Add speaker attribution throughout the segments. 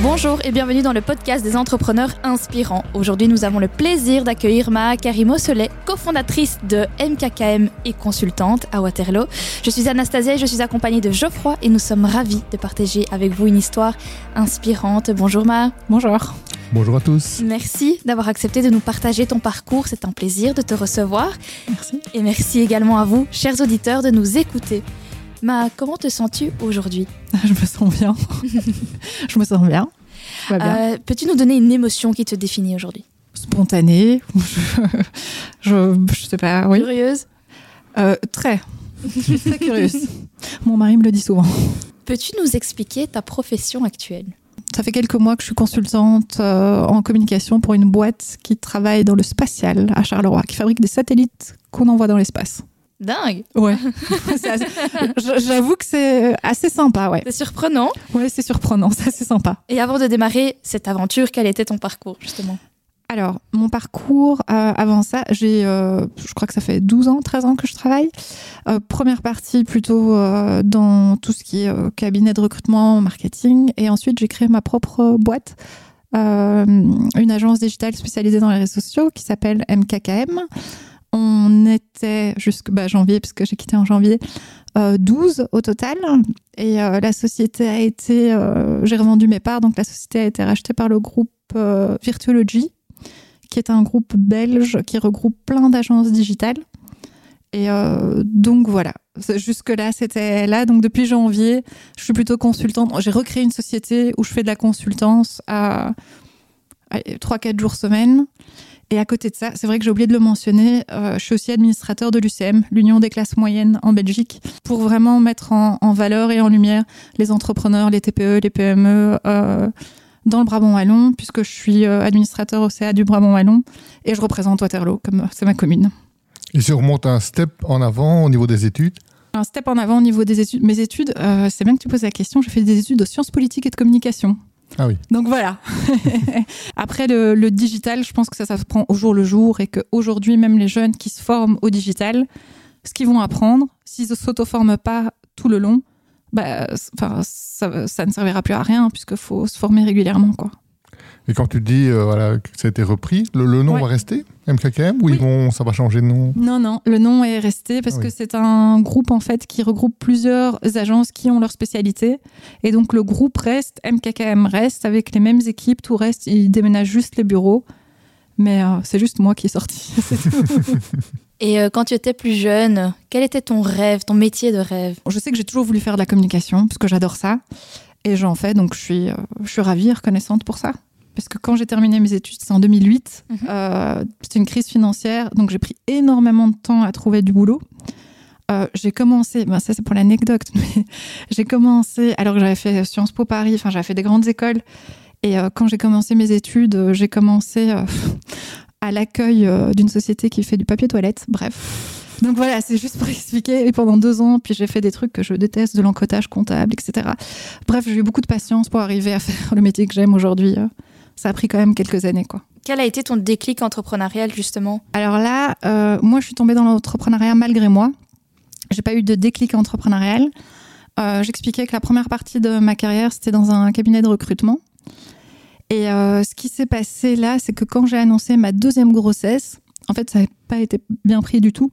Speaker 1: Bonjour et bienvenue dans le podcast des entrepreneurs inspirants. Aujourd'hui, nous avons le plaisir d'accueillir Maha Karimo Solet, cofondatrice de MKKM et consultante à Waterloo. Je suis Anastasia et je suis accompagnée de Geoffroy et nous sommes ravis de partager avec vous une histoire inspirante. Bonjour Maha.
Speaker 2: Bonjour.
Speaker 3: Bonjour à tous.
Speaker 1: Merci d'avoir accepté de nous partager ton parcours. C'est un plaisir de te recevoir.
Speaker 2: Merci.
Speaker 1: Et merci également à vous, chers auditeurs, de nous écouter. Ma, comment te sens-tu aujourd'hui?
Speaker 2: Je me sens bien. je me sens bien.
Speaker 1: Euh, Peux-tu nous donner une émotion qui te définit aujourd'hui?
Speaker 2: Spontanée. je, je, sais pas. Oui.
Speaker 1: Curieuse
Speaker 2: euh, Très. Je suis très curieuse. Mon mari me le dit souvent.
Speaker 1: Peux-tu nous expliquer ta profession actuelle?
Speaker 2: Ça fait quelques mois que je suis consultante euh, en communication pour une boîte qui travaille dans le spatial à Charleroi, qui fabrique des satellites qu'on envoie dans l'espace.
Speaker 1: Dingue.
Speaker 2: Ouais. assez... J'avoue que c'est assez sympa, ouais.
Speaker 1: C'est surprenant.
Speaker 2: Ouais, c'est surprenant, c'est assez sympa.
Speaker 1: Et avant de démarrer cette aventure, quel était ton parcours justement?
Speaker 2: Alors, mon parcours, euh, avant ça, j'ai, euh, je crois que ça fait 12 ans, 13 ans que je travaille. Euh, première partie plutôt dans tout ce qui est cabinet de recrutement, marketing. Et ensuite, j'ai créé ma propre boîte, une agence digitale spécialisée dans les réseaux sociaux qui s'appelle MKKM. On était jusqu'à bah, janvier, puisque j'ai quitté en janvier, 12 au total. Et la société a été, j'ai revendu mes parts, donc la société a été rachetée par le groupe Virtuology qui est un groupe belge qui regroupe plein d'agences digitales. Et euh, donc voilà, jusque-là, c'était là. Donc depuis janvier, je suis plutôt consultante. J'ai recréé une société où je fais de la consultance à, à 3-4 jours semaine. Et à côté de ça, c'est vrai que j'ai oublié de le mentionner, euh, je suis aussi administrateur de l'UCM, l'Union des classes moyennes en Belgique, pour vraiment mettre en, en, valeur et en lumière les entrepreneurs, les TPE, les PME. Euh, dans le Brabant Wallon, puisque je suis administrateur au CA du Brabant Wallon et je représente Waterloo, comme c'est ma commune.
Speaker 3: Et si on remonte un step en avant au niveau des études?
Speaker 2: Un step en avant au niveau des études. Mes études, euh, c'est bien que tu poses la question, j'ai fait des études de sciences politiques et de communication.
Speaker 3: Ah oui.
Speaker 2: Donc voilà. Après le, digital, je pense que ça, ça se prend au jour le jour et qu'aujourd'hui, même les jeunes qui se forment au digital, ce qu'ils vont apprendre, s'ils ne s'auto-forment pas tout le long, bah, ça, ça, ne servira plus à rien puisqu'il faut se former régulièrement. Quoi.
Speaker 3: Et quand tu dis euh, voilà, que ça a été repris, le, le nom
Speaker 2: Ouais.
Speaker 3: va rester MKKM ou
Speaker 2: Oui.
Speaker 3: ils vont, ça va changer de nom?
Speaker 2: Non, non, le nom est resté parce
Speaker 3: Ah oui.
Speaker 2: que c'est un groupe en fait qui regroupe plusieurs agences qui ont leur spécialité. Et donc le groupe reste, MKKM reste avec les mêmes équipes, tout reste, ils déménagent juste les bureaux. Mais euh, c'est juste moi qui est sorti.
Speaker 1: Et euh, quand tu étais plus jeune, quel était ton rêve, ton métier de rêve?
Speaker 2: Je sais que j'ai toujours voulu faire de la communication parce que j'adore ça. Et j'en fais, donc je suis, euh, je suis ravie et reconnaissante pour ça. Parce que quand j'ai terminé mes études, c'était en 2008,
Speaker 1: Mhm.
Speaker 2: euh, c'était une crise financière, donc j'ai pris énormément de temps à trouver du boulot. Euh, j'ai commencé, ben ça c'est pour l'anecdote, mais j'ai commencé alors que j'avais fait Sciences Po Paris, enfin j'avais fait des grandes écoles. Et euh, quand j'ai commencé mes études, j'ai commencé à l'accueil d'une société qui fait du papier toilette. Bref. Donc voilà, c'est juste pour expliquer. Et pendant deux ans, puis j'ai fait des trucs que je déteste, de l'encodage comptable, etc. Bref, j'ai eu beaucoup de patience pour arriver à faire le métier que j'aime aujourd'hui. Ça a pris quand même quelques années, quoi.
Speaker 1: Quel a été ton déclic entrepreneurial justement?
Speaker 2: Alors là, euh, moi, je suis tombée dans l'entrepreneuriat malgré moi. J'ai pas eu de déclic entrepreneurial. Euh, J'expliquais que la première partie de ma carrière, c'était dans un cabinet de recrutement. Et euh, ce qui s'est passé là, c'est que quand j'ai annoncé ma deuxième grossesse, en fait, ça n'avait pas été bien pris du tout.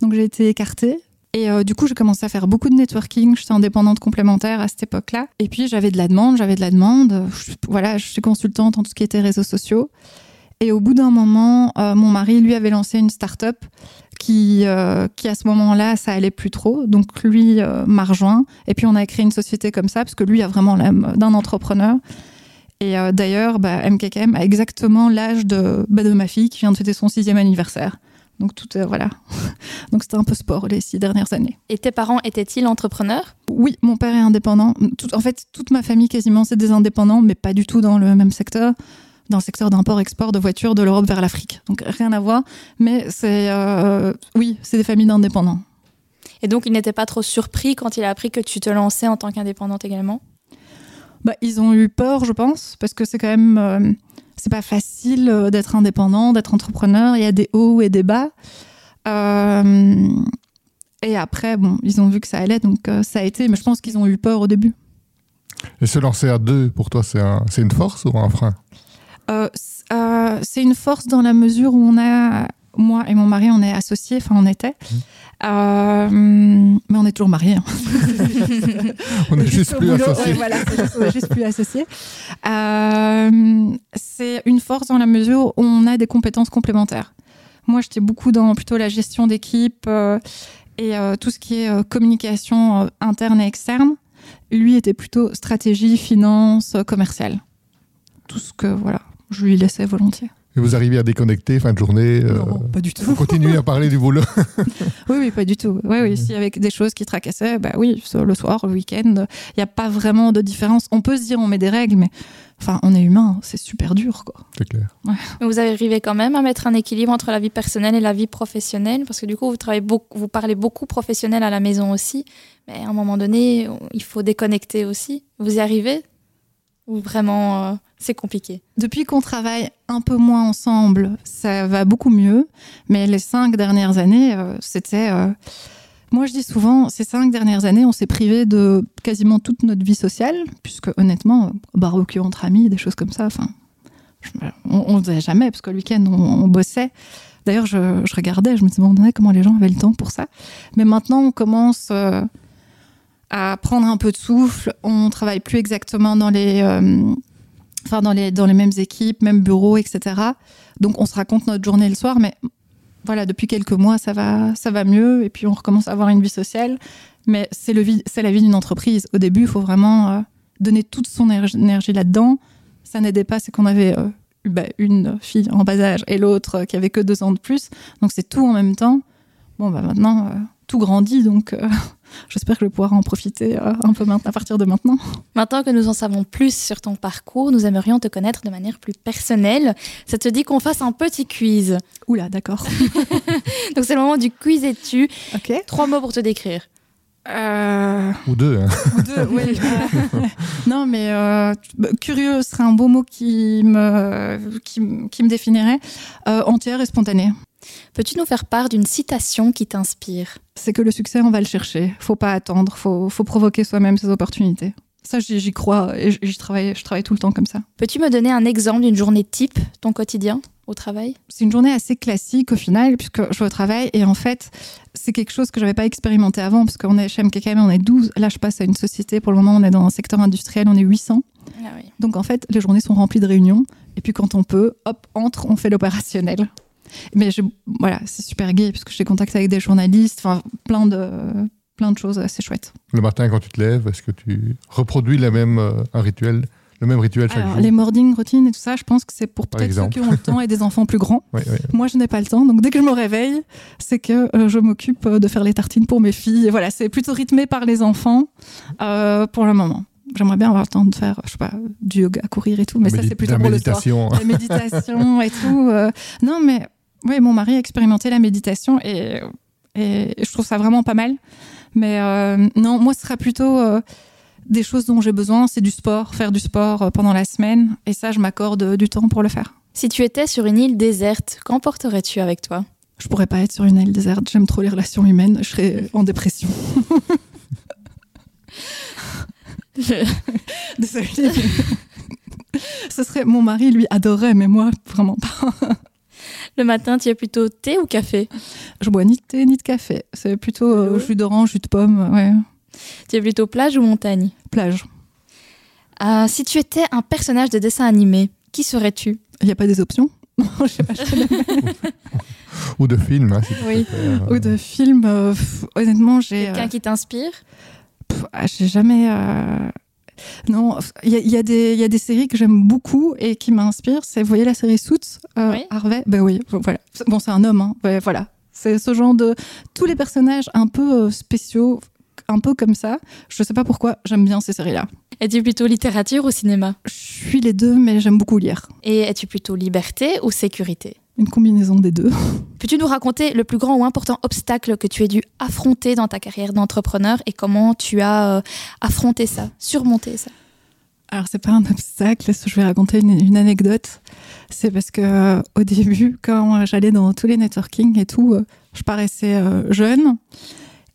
Speaker 2: Donc j'ai été écartée. Et euh, du coup, j'ai commencé à faire beaucoup de networking. J'étais indépendante complémentaire à cette époque-là. Et puis, j'avais de la demande, j'avais de la demande. Je, voilà, je suis consultante en tout ce qui était réseaux sociaux. Et au bout d'un moment, euh, mon mari, lui, avait lancé une start-up qui, euh, qui à ce moment-là, ça allait plus trop. Donc, lui m'a rejoint. Et puis, on a créé une société comme ça, parce que lui a vraiment l'âme d'un entrepreneur. Et d'ailleurs, bah, MKKM a exactement l'âge de, bah, de ma fille qui vient de fêter son sixième anniversaire. Donc, tout, euh, voilà. Donc, c'était un peu sport les six dernières années.
Speaker 1: Et tes parents étaient-ils entrepreneurs?
Speaker 2: Oui, mon père est indépendant. Tout- en fait, toute ma famille quasiment, c'est des indépendants, mais pas du tout dans le même secteur. Dans le secteur d'import-export de voitures de l'Europe vers l'Afrique. Donc rien à voir. Mais c'est. euh, oui, c'est des familles d'indépendants.
Speaker 1: Et donc il n'était pas trop surpris quand il a appris que tu te lançais en tant qu'indépendante également?
Speaker 2: Bah, ils ont eu peur, je pense, parce que c'est quand même. euh, c'est pas facile euh, d'être indépendant, d'être entrepreneur. Il y a des hauts et des bas. Euh, et après, bon, ils ont vu que ça allait, donc euh, ça a été. Mais je pense qu'ils ont eu peur au début.
Speaker 3: Et se lancer à deux, pour toi, c'est un, une force ou un frein?
Speaker 2: Euh, C'est une force dans la mesure où on a, moi et mon mari, on est associés, enfin on était. Mmh. Euh, mais on est toujours mariés. Hein.
Speaker 3: on est juste, plus associés.
Speaker 2: voilà, est juste plus associés. c'est une force dans la mesure où on a des compétences complémentaires. Moi, j'étais beaucoup dans plutôt la gestion d'équipe et tout ce qui est communication interne et externe. Lui était plutôt stratégie, finance, commercial. Tout ce que, voilà, je lui laissais volontiers.
Speaker 3: Et vous arrivez à déconnecter fin de journée
Speaker 2: euh, Non, pas du tout.
Speaker 3: Continuer à parler du boulot
Speaker 2: Oui, oui, pas du tout. Oui, oui, y avait des choses qui tracassaient, bah oui, le soir, le week-end, il n'y a pas vraiment de différence. On peut se dire on met des règles, mais enfin, on est humain, c'est super dur, quoi.
Speaker 3: C'est clair.
Speaker 1: Ouais. Mais vous arrivez quand même à mettre un équilibre entre la vie personnelle et la vie professionnelle, parce que du coup, vous travaillez beaucoup, vous parlez beaucoup professionnel à la maison aussi, mais à un moment donné, il faut déconnecter aussi. Vous y arrivez? Ou vraiment euh, c'est compliqué.
Speaker 2: Depuis qu'on travaille un peu moins ensemble, ça va beaucoup mieux. Mais les cinq dernières années, euh, c'était. Euh, moi, je dis souvent, ces cinq dernières années, on s'est privé de quasiment toute notre vie sociale, puisque honnêtement, barbecue entre amis, des choses comme ça, enfin, on ne faisait jamais, parce que le week-end, on, bossait. D'ailleurs, je, regardais, je me demandais comment les gens avaient le temps pour ça. Mais maintenant, on commence euh, à prendre un peu de souffle. On travaille plus exactement dans les enfin dans les, dans les mêmes équipes, même bureaux, etc. Donc on se raconte notre journée le soir, mais voilà, depuis quelques mois, ça va, ça va mieux, et puis on recommence à avoir une vie sociale. Mais c'est la vie d'une entreprise. Au début, il faut vraiment euh, donner toute son énergie là-dedans. Ça n'aidait pas, c'est qu'on avait euh, bah, une fille en bas âge et l'autre qui avait que deux ans de plus. Donc c'est tout en même temps. Bon, bah maintenant, euh, tout grandit, donc euh, j'espère que je vais pouvoir en profiter euh, un peu à partir de maintenant.
Speaker 1: Maintenant que nous en savons plus sur ton parcours, nous aimerions te connaître de manière plus personnelle. Ça te dit qu'on fasse un petit quiz
Speaker 2: Oula, d'accord.
Speaker 1: donc c'est le moment du quiz et tu.
Speaker 2: Ok.
Speaker 1: Trois mots pour te décrire.
Speaker 3: Euh, Ou deux. Hein.
Speaker 2: Ou deux, oui. non, mais curieux serait un beau mot qui me, qui, qui me définirait. entière et spontanée.
Speaker 1: Peux-tu nous faire part d'une citation qui t'inspire?
Speaker 2: C'est que le succès, on va le chercher. Faut pas attendre, faut, faut provoquer soi-même ses opportunités. Ça, j'y crois et j'y travaille, je travaille tout le temps comme ça.
Speaker 1: Peux-tu me donner un exemple d'une journée type, ton quotidien au travail?
Speaker 2: C'est une journée assez classique au final, puisque je vais au travail et en fait, c'est quelque chose que je n'avais pas expérimenté avant, parce qu'on est chez MKKM, on est 12. Là, je passe à une société, pour le moment, on est dans un secteur industriel, on est 800. Ah Donc en fait, les journées sont remplies de réunions. Et puis quand on peut, hop, entre, on fait l'opérationnel. Mais je, voilà, c'est super gay puisque j'ai contact avec des journalistes, enfin plein de plein de choses assez chouettes.
Speaker 3: Le matin quand tu te lèves, est-ce que tu reproduis la même euh, un rituel le même rituel chaque jour?
Speaker 2: Les morning routines et tout ça, je pense que c'est pour peut-être ceux qui ont le temps et des enfants plus grands. Moi, je n'ai pas le temps, donc dès que je me réveille, c'est que euh, je m'occupe de faire les tartines pour mes filles. Et voilà, c'est plutôt rythmé par les enfants euh, pour le moment. J'aimerais bien avoir le temps de faire, je sais pas, du yoga, courir et tout, mais ça c'est plutôt pour le soir. La méditation et tout. non, mais oui, mon mari a expérimenté la méditation et, je trouve ça vraiment pas mal. Mais euh, non, moi, ce sera plutôt euh, des choses dont j'ai besoin. C'est du sport, faire du sport euh, pendant la semaine. Et ça, je m'accorde du temps pour le faire.
Speaker 1: Si tu étais sur une île déserte, qu'emporterais-tu avec toi?
Speaker 2: Je pourrais pas être sur une île déserte. J'aime trop les relations humaines. Je serais en dépression. Désolée. Ce serait mon mari, lui, adorait, mais moi, vraiment pas.
Speaker 1: Le matin, tu es plutôt thé ou café
Speaker 2: Je bois ni de thé ni de café. C'est plutôt euh, jus d'orange, jus de pomme. Ouais.
Speaker 1: Tu es plutôt plage ou montagne
Speaker 2: Plage.
Speaker 1: Euh, si tu étais un personnage de dessin animé, qui serais-tu
Speaker 2: Il n'y a pas des options je sais pas,
Speaker 3: Ou de film. Hein,
Speaker 2: oui. Euh. Ou de film. honnêtement, j'ai.
Speaker 1: Quelqu'un qui t'inspire
Speaker 2: ah, J'ai jamais. Non, il y, a, des séries que j'aime beaucoup et qui m'inspirent. C'est, vous voyez la série Suits, euh, Harvey? Ben oui, voilà. Bon, c'est un homme, hein. voilà. C'est ce genre de... Tous les personnages un peu euh, spéciaux, un peu comme ça. Je sais pas pourquoi, j'aime bien ces séries-là.
Speaker 1: Es-tu plutôt littérature ou cinéma?
Speaker 2: Je suis les deux, mais j'aime beaucoup lire.
Speaker 1: Et es-tu plutôt liberté ou sécurité?
Speaker 2: Une combinaison des deux.
Speaker 1: Peux-tu nous raconter le plus grand ou important obstacle que tu aies dû affronter dans ta carrière d'entrepreneur et comment tu as euh, affronté ça, surmonté ça?
Speaker 2: Alors c'est pas un obstacle, je vais raconter une, anecdote. C'est parce que euh, au début, quand j'allais dans tous les networking et tout, euh, je paraissais jeune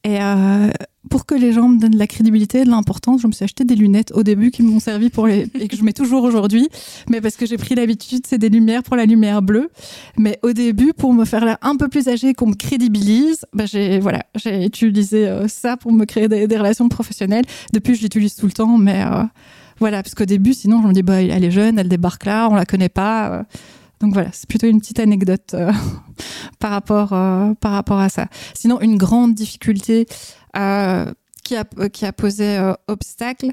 Speaker 2: Et euh, pour que les gens me donnent de la crédibilité, de l'importance, je me suis acheté des lunettes au début qui m'ont servi pour les et que je mets toujours aujourd'hui, mais parce que j'ai pris l'habitude, c'est des lumières pour la lumière bleue. Mais au début, pour me faire l'air un peu plus âgé, qu'on me crédibilise, bah j'ai voilà, j'ai utilisé euh, ça pour me créer des, des, relations professionnelles. Depuis, je l'utilise tout le temps, mais euh, voilà, parce qu'au début, sinon, je me dis bah elle est jeune, elle débarque là, on la connaît pas. Donc voilà, c'est plutôt une petite anecdote euh, par, rapport, euh, par rapport à ça. Sinon, une grande difficulté euh, qui, a, qui a posé obstacle.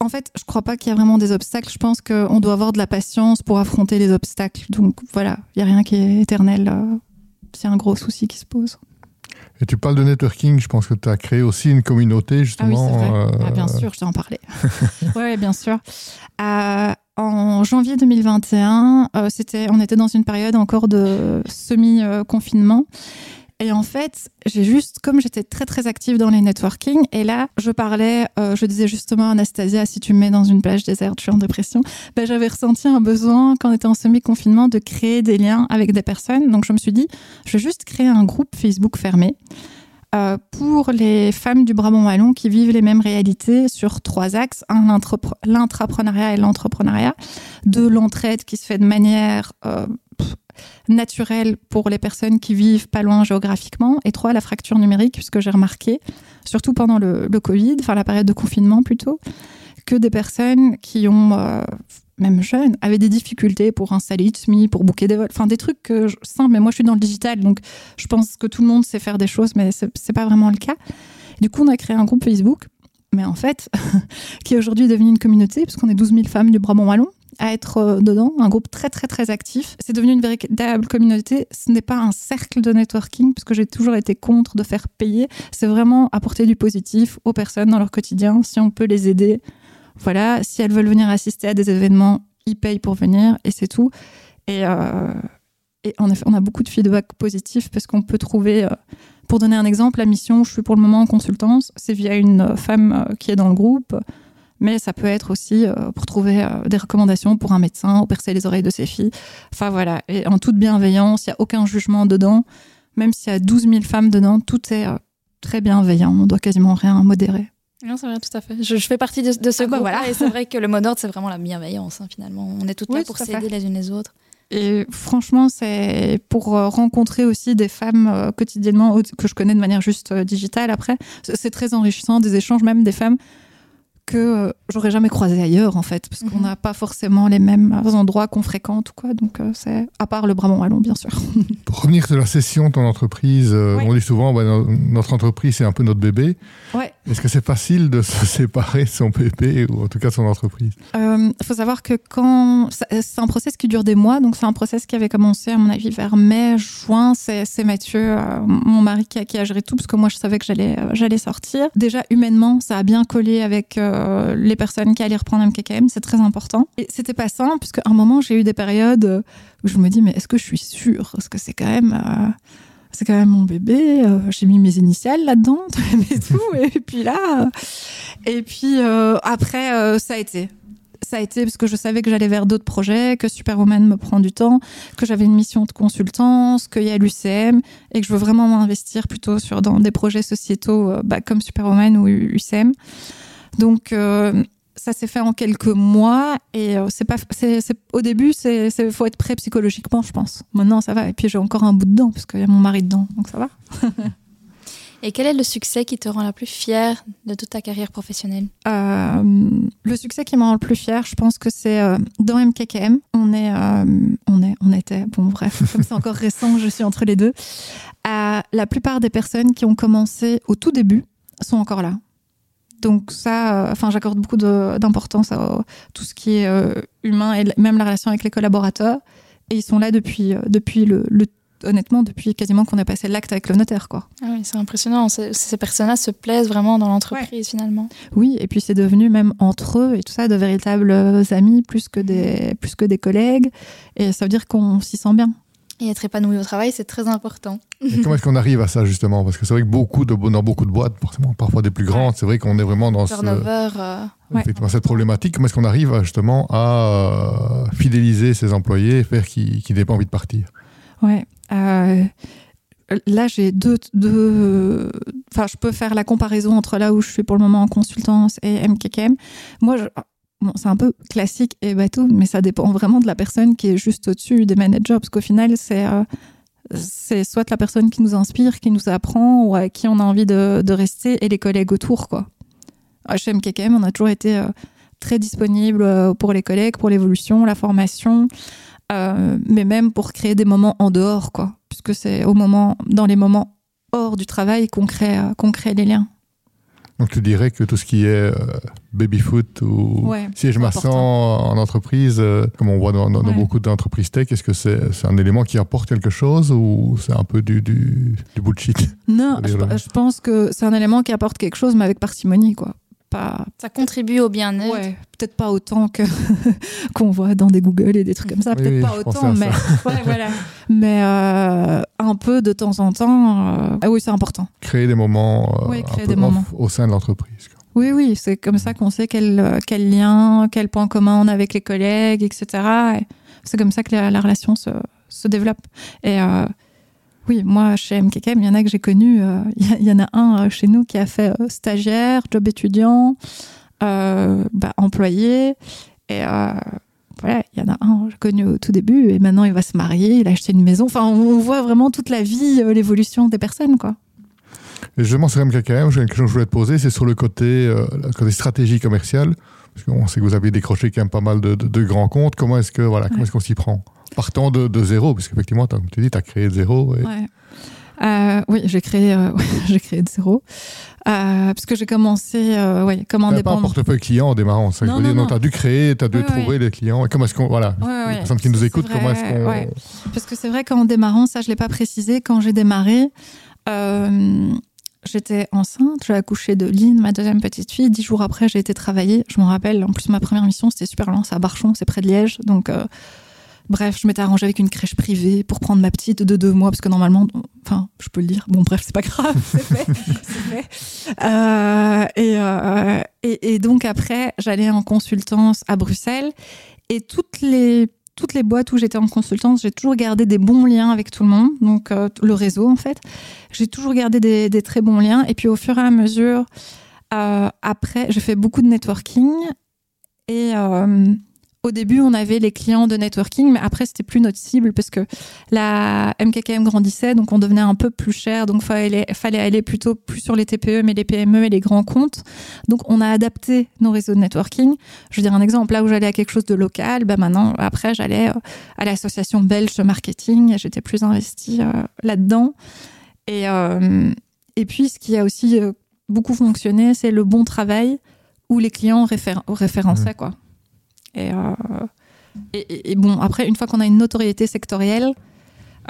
Speaker 2: En fait, je crois pas qu'il y a vraiment des obstacles. Je pense qu'on doit avoir de la patience pour affronter les obstacles. Donc voilà, il n'y a rien qui est éternel. C'est un gros souci qui se pose.
Speaker 3: Et tu parles de networking, je pense que tu as créé aussi une communauté, justement.
Speaker 2: Ah oui, c'est vrai. Ah, bien sûr, je t'en parlais. oui, ouais, bien sûr. Euh, en janvier 2021, euh, c'était, on était dans une période encore de semi-confinement. Et en fait, j'ai juste, comme j'étais très très active dans les networking, et là, je parlais, euh, je disais justement Anastasia, si tu me mets dans une plage déserte, je suis en dépression, ben, j'avais ressenti un besoin, quand on était en semi-confinement, de créer des liens avec des personnes. Donc je me suis dit, je vais juste créer un groupe Facebook fermé euh, pour les femmes du Brabant Wallon qui vivent les mêmes réalités sur trois axes. Un, l'intrapreneuriat et l'entrepreneuriat. Deux, l'entraide qui se fait de manière euh, naturelle pour les personnes qui vivent pas loin géographiquement. Et trois, la fracture numérique, puisque j'ai remarqué, surtout pendant le, Covid, enfin la période de confinement plutôt, que des personnes qui ont... Euh, même jeunes, avaient des difficultés pour installer It's pour booker des vols, enfin des trucs sens, mais moi je suis dans le digital, donc je pense que tout le monde sait faire des choses, mais c'est pas vraiment le cas. Du coup, on a créé un groupe Facebook, mais en fait, qui est aujourd'hui devenu une communauté, puisqu'on est 12 000 femmes du Brabant Wallon à être euh, dedans, un groupe très très très actif. C'est devenu une véritable communauté. Ce n'est pas un cercle de networking, puisque j'ai toujours été contre de faire payer. C'est vraiment apporter du positif aux personnes dans leur quotidien, si on peut les aider voilà, si elles veulent venir assister à des événements, ils payent pour venir et c'est tout. Et, euh, en effet, on a beaucoup de feedback positif parce qu'on peut trouver, euh, pour donner un exemple, la mission je suis pour le moment en consultance, c'est via une femme euh, qui est dans le groupe. Mais ça peut être aussi pour trouver des recommandations pour un médecin ou percer les oreilles de ses filles. Enfin voilà, et en toute bienveillance, il n'y a aucun jugement dedans. Même s'il y a 12 000 femmes dedans, tout est très bienveillant. On doit quasiment rien modérer.
Speaker 1: Non, c'est vrai, tout à fait. Je, fais partie de, ce ah bah voilà. et c'est vrai que le mot d'ordre, c'est vraiment la bienveillance, hein, finalement. On est toutes là pour s'aider les unes les autres.
Speaker 2: Et franchement, c'est pour euh, rencontrer aussi des femmes euh, quotidiennement que je connais de manière juste euh, digitale après. C'est très enrichissant, des échanges même des femmes que euh, j'aurais jamais croisé ailleurs en fait, parce qu'on mhm. n'a pas forcément les mêmes endroits qu'on fréquente ou quoi. Donc euh, c'est à part le Brabant Wallon bien sûr.
Speaker 3: Pour revenir sur la session de ton entreprise, euh, on dit souvent bah, notre entreprise c'est un peu notre bébé.
Speaker 2: Ouais.
Speaker 3: Est-ce que c'est facile de se séparer de son bébé ou en tout cas de son entreprise?
Speaker 2: Il faut savoir que quand c'est un process qui dure des mois, donc c'est un process qui avait commencé à mon avis vers mai, juin. C'est Mathieu, mon mari qui a, qui a, géré tout parce que moi je savais que j'allais j'allais sortir. Déjà humainement, ça a bien collé avec euh, les personnes qui allaient reprendre MKKM, c'est très important. Et c'était pas simple, puisqu'à un moment, j'ai eu des périodes où je me dis, mais est-ce que je suis sûre? Parce que c'est quand même. Euh, c'est quand même mon bébé, euh, j'ai mis mes initiales là-dedans et tout, et puis là, et puis après, ça a été ça a été parce que je savais que j'allais vers d'autres projets, que Superwoman me prend du temps, que j'avais une mission de consultance, qu'il y a l'UCM et que je veux vraiment m'investir plutôt sur dans des projets sociétaux bah, comme Superwoman ou UCM. Donc euh, ça s'est fait en quelques mois et euh, c'est pas c'est, au début c'est faut être prêt psychologiquement je pense. Maintenant ça va. Et puis j'ai encore un bout dedans parce qu'il y a mon mari dedans donc ça va.
Speaker 1: Et quel est le succès qui te rend la plus fière de toute ta carrière professionnelle?
Speaker 2: Euh, le succès qui me rend le plus fière je pense que c'est dans MKKM on est on est on était bon bref comme c'est encore récent je suis entre les deux. La plupart des personnes qui ont commencé au tout début sont encore là donc ça, euh, enfin, j'accorde beaucoup d'importance à tout ce qui est euh, humain et même la relation avec les collaborateurs. Et ils sont là depuis, euh, depuis le, honnêtement, depuis quasiment qu'on a passé l'acte avec le notaire, quoi.
Speaker 1: Ah oui, c'est impressionnant. Ces personnes-là se plaisent vraiment dans l'entreprise, finalement.
Speaker 2: Oui, et puis c'est devenu même entre eux et tout ça de véritables amis plus que des, plus que des collègues. Et ça veut dire qu'on s'y sent bien.
Speaker 1: Et être épanoui au travail, c'est très important.
Speaker 3: comment est-ce qu'on arrive à ça justement? Parce que c'est vrai que beaucoup de, dans beaucoup de boîtes, forcément, parfois des plus grandes, c'est vrai qu'on est vraiment dans ce,
Speaker 1: euh,
Speaker 3: cette problématique. Comment est-ce qu'on arrive justement à euh, fidéliser ses employés et faire qu'ils n'aient pas envie de partir?
Speaker 2: Ouais. Euh, là, j'ai deux, deux. Enfin, je peux faire la comparaison entre là où je suis pour le moment en consultance et MKKM. Moi, je, bon, c'est un peu classique et bateau, mais ça dépend vraiment de la personne qui est juste au-dessus des managers, parce qu'au final, c'est euh, soit la personne qui nous inspire, qui nous apprend, ou à qui on a envie de, de rester, et les collègues autour, quoi. Chez MKKM, on a toujours été euh, très disponible euh, pour les collègues, pour l'évolution, la formation, mais même pour créer des moments en dehors, quoi. Puisque c'est au moment, dans les moments hors du travail qu'on crée, qu'on crée les liens.
Speaker 3: Donc tu dirais que tout ce qui est euh, baby-foot ou
Speaker 2: Ouais,
Speaker 3: siège massant en entreprise, euh, comme on voit dans, dans- dans
Speaker 2: Ouais.
Speaker 3: beaucoup d'entreprises tech, est-ce que c'est un élément qui apporte quelque chose ou c'est un peu du, du, du bullshit?
Speaker 2: Non, je, je pense que c'est un élément qui apporte quelque chose, mais avec parcimonie, quoi. Pas,
Speaker 1: Ça contribue au bien-être.
Speaker 2: ouais, peut-être pas autant que qu'on voit dans des Google et des trucs comme ça,
Speaker 3: Oui,
Speaker 2: peut-être
Speaker 3: oui,
Speaker 2: pas autant, mais ouais, voilà. Mais euh, un peu de temps en temps, euh, ah oui, c'est important.
Speaker 3: Créer des moments euh,
Speaker 2: Oui,
Speaker 3: un
Speaker 2: créer
Speaker 3: peu
Speaker 2: des
Speaker 3: off
Speaker 2: moments.
Speaker 3: au sein de l'entreprise.
Speaker 2: Oui, oui, c'est comme ça qu'on sait quel, quel lien, quel point commun on a avec les collègues, etc. Et c'est comme ça que la, la relation se, se développe. Et euh, oui, moi, chez MKKM, il y en a que j'ai connus. euh, Il y, en a un euh, chez nous qui a fait euh, stagiaire, job étudiant, bah, employé. Et voilà, il y en a un, j'ai connu au tout début, et maintenant il va se marier, il a acheté une maison. Enfin, on voit vraiment toute la vie, l'évolution des personnes, quoi.
Speaker 3: Et justement, sur MKKM, j'ai une question que je voulais te poser, c'est sur le côté, le côté stratégie commerciale. Parce qu'on sait que vous avez décroché quand même pas mal de, de- de grands comptes. Comment est-ce que voilà, comment est-ce qu'on s'y prend? Partant de, de zéro, parce qu'effectivement, comme tu dis, tu as créé de zéro. et-
Speaker 2: Ouais. Euh, oui, j'ai créé, euh, j'ai créé de zéro. Euh, parce que j'ai commencé euh, ouais, comme
Speaker 3: T'avais pas un
Speaker 2: indépendant.
Speaker 3: portefeuille client en démarrant, ça
Speaker 2: Non,
Speaker 3: je veux dire.
Speaker 2: non,
Speaker 3: tu as dû créer, tu as dû trouver les clients. Et comment est-ce qu'on. Voilà,
Speaker 2: ouais,
Speaker 3: les personnes qui nous écoutent,
Speaker 2: vrai,
Speaker 3: comment est-ce qu'on.
Speaker 2: Parce que c'est vrai qu'en démarrant, ça je l'ai pas précisé, quand j'ai démarré, j'étais enceinte, j'ai accouché de Lynn, ma deuxième petite fille. Dix jours après, j'ai été travailler. Je m'en rappelle. En plus, ma première mission, c'était super loin, c'est à Barchon, c'est près de Liège. Donc, bref, je m'étais arrangée avec une crèche privée pour prendre ma petite de deux mois, parce que normalement, enfin, je peux le dire. Bon, bref, c'est pas grave, c'est fait. Euh, et, euh, et, donc, après, j'allais en consultance à Bruxelles. Et toutes les toutes les boîtes où j'étais en consultance, j'ai toujours gardé des bons liens avec tout le monde, donc euh, le réseau en fait. J'ai toujours gardé des, des très bons liens. Et puis au fur et à mesure, après, j'ai fait beaucoup de networking. Et au début, on avait les clients de networking, mais après, c'était plus notre cible parce que la MKKM grandissait, donc on devenait un peu plus cher. Donc, il fallait, fallait aller plutôt plus sur les TPE, mais les PME et les grands comptes. Donc, on a adapté nos réseaux de networking. Je veux dire un exemple, là où j'allais à quelque chose de local, bah maintenant, après, j'allais euh, à l'association belge marketing et j'étais plus investie euh, là-dedans. Et, euh, et puis, ce qui a aussi beaucoup fonctionné, c'est le bon travail où les clients référ- référençaient, quoi. Et, euh, et, bon, après, une fois qu'on a une notoriété sectorielle,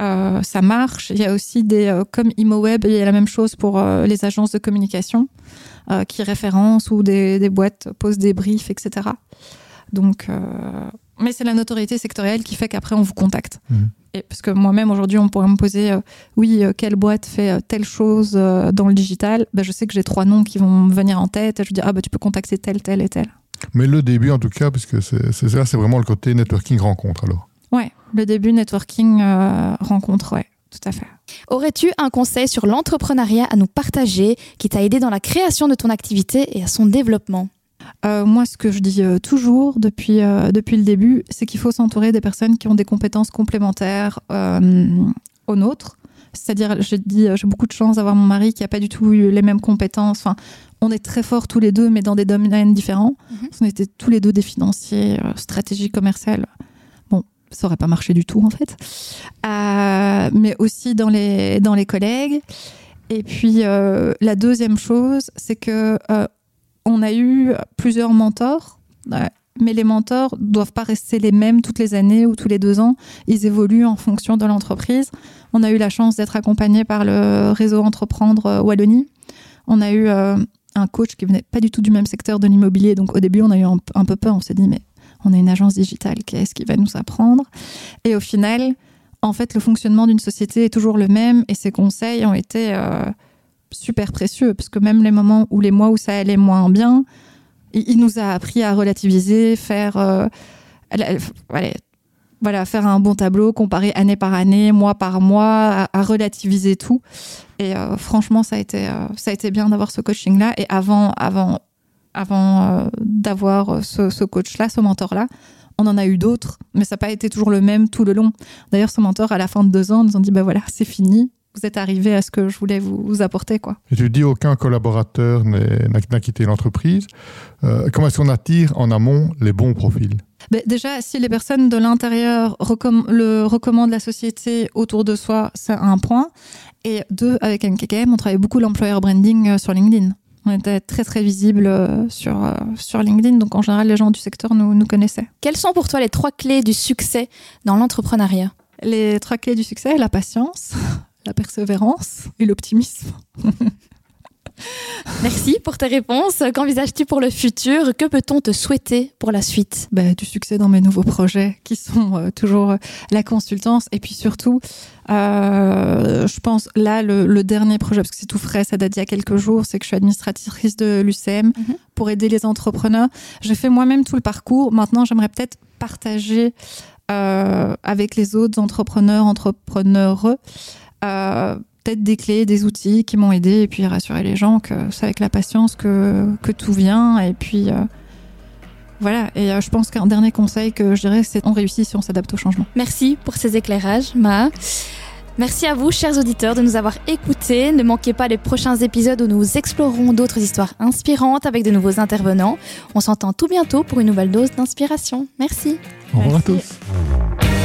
Speaker 2: euh, ça marche. Il y a aussi des, euh, comme ImoWeb, il y a la même chose pour euh, les agences de communication qui référencent ou des, des boîtes posent des briefs, etc. Donc, mais c'est la notoriété sectorielle qui fait qu'après on vous contacte.
Speaker 3: Mhm.
Speaker 2: Et parce que moi-même aujourd'hui, on pourrait me poser, oui, quelle boîte fait telle chose dans le digital? Ben, Je sais que j'ai trois noms qui vont me venir en tête. Et je dis, ah bah tu peux contacter tel, tel et tel.
Speaker 3: Mais le début, en tout cas, puisque c'est c'est ça, c'est vraiment le côté networking rencontre alors.
Speaker 2: Ouais, le début networking euh, rencontre, ouais, tout à fait.
Speaker 1: Aurais-tu un conseil sur l'entrepreneuriat à nous partager qui t'a aidé dans la création de ton activité et à son développement?
Speaker 2: Euh, moi, ce que je dis euh, toujours depuis, euh, depuis le début, c'est qu'il faut s'entourer des personnes qui ont des compétences complémentaires euh, aux nôtres. C'est-à-dire, j'ai dit, euh, j'ai beaucoup de chance d'avoir mon mari qui n'a pas du tout eu les mêmes compétences. Enfin, on est très forts tous les deux, mais dans des domaines différents.
Speaker 1: Mhm.
Speaker 2: On était tous les deux des financiers, euh, stratégie commerciale. Bon, ça aurait pas marché du tout en fait. Euh, mais aussi dans les, dans les collègues. Et puis, euh, la deuxième chose, c'est que on a eu plusieurs mentors, mais les mentors doivent pas rester les mêmes toutes les années ou tous les deux ans. Ils évoluent en fonction de l'entreprise. On a eu la chance d'être accompagné par le réseau Entreprendre Wallonie. On a eu euh, un coach qui venait pas du tout du même secteur de l'immobilier. Donc au début, on a eu un, peu peur. On s'est dit, mais on est une agence digitale, qu'est-ce qui va nous apprendre? Et au final, en fait, le fonctionnement d'une société est toujours le même et ses conseils ont été euh, super précieux parce que même les moments où les mois où ça allait moins bien, il, nous a appris à relativiser, faire, euh, voilà, faire un bon tableau, comparer année par année, mois par mois, à, relativiser tout. Et euh, franchement, ça a été, euh, ça a été bien d'avoir ce coaching-là. Et avant, avant, avant d'avoir ce, coach-là, ce mentor-là, on en a eu d'autres, mais ça n'a pas été toujours le même tout le long. D'ailleurs, ce mentor, à la fin de deux ans, nous ont dit, ben voilà, c'est fini, vous êtes arrivé à ce que je voulais vous, apporter. Quoi.
Speaker 3: Et tu dis aucun collaborateur n'a quitté l'entreprise. Euh, comment est-ce qu'on attire en amont les bons profils?
Speaker 2: Ben Déjà, si les personnes de l'intérieur le recommandent la société autour de soi, c'est un point. Et deux, avec MKKM, on travaille beaucoup l'employer branding euh, sur LinkedIn. On était très très visible euh, sur, sur LinkedIn, donc en général les gens du secteur nous, nous connaissaient.
Speaker 1: Quelles sont pour toi les trois clés du succès dans l'entrepreneuriat?
Speaker 2: Les trois clés du succès, la patience, la persévérance et l'optimisme.
Speaker 1: Merci pour tes réponses. Qu'envisages-tu pour le futur? Que peut-on te souhaiter pour la suite?
Speaker 2: Bah, Du succès dans mes nouveaux projets qui sont euh, toujours euh, la consultance et puis surtout, euh, je pense là le, dernier projet parce que c'est tout frais, ça date d'il y a quelques jours, c'est que je suis administratrice de l'UCM mhm. pour aider les entrepreneurs. J'ai fait moi-même tout le parcours. Maintenant, j'aimerais peut-être partager avec les autres entrepreneurs, entrepreneurs euh, peut-être des clés, des outils qui m'ont aidé et puis rassurer les gens que c'est avec la patience que, que tout vient et puis euh, voilà, et euh, je pense qu'un dernier conseil que je dirais, c'est on réussit si on s'adapte au changement.
Speaker 1: Merci pour ces éclairages, Ma. Merci à vous, chers auditeurs, de nous avoir écoutés. Ne manquez pas les prochains épisodes où nous explorerons d'autres histoires inspirantes avec de nouveaux intervenants. On s'entend tout bientôt pour une nouvelle dose d'inspiration. Merci.
Speaker 3: Au revoir à tous.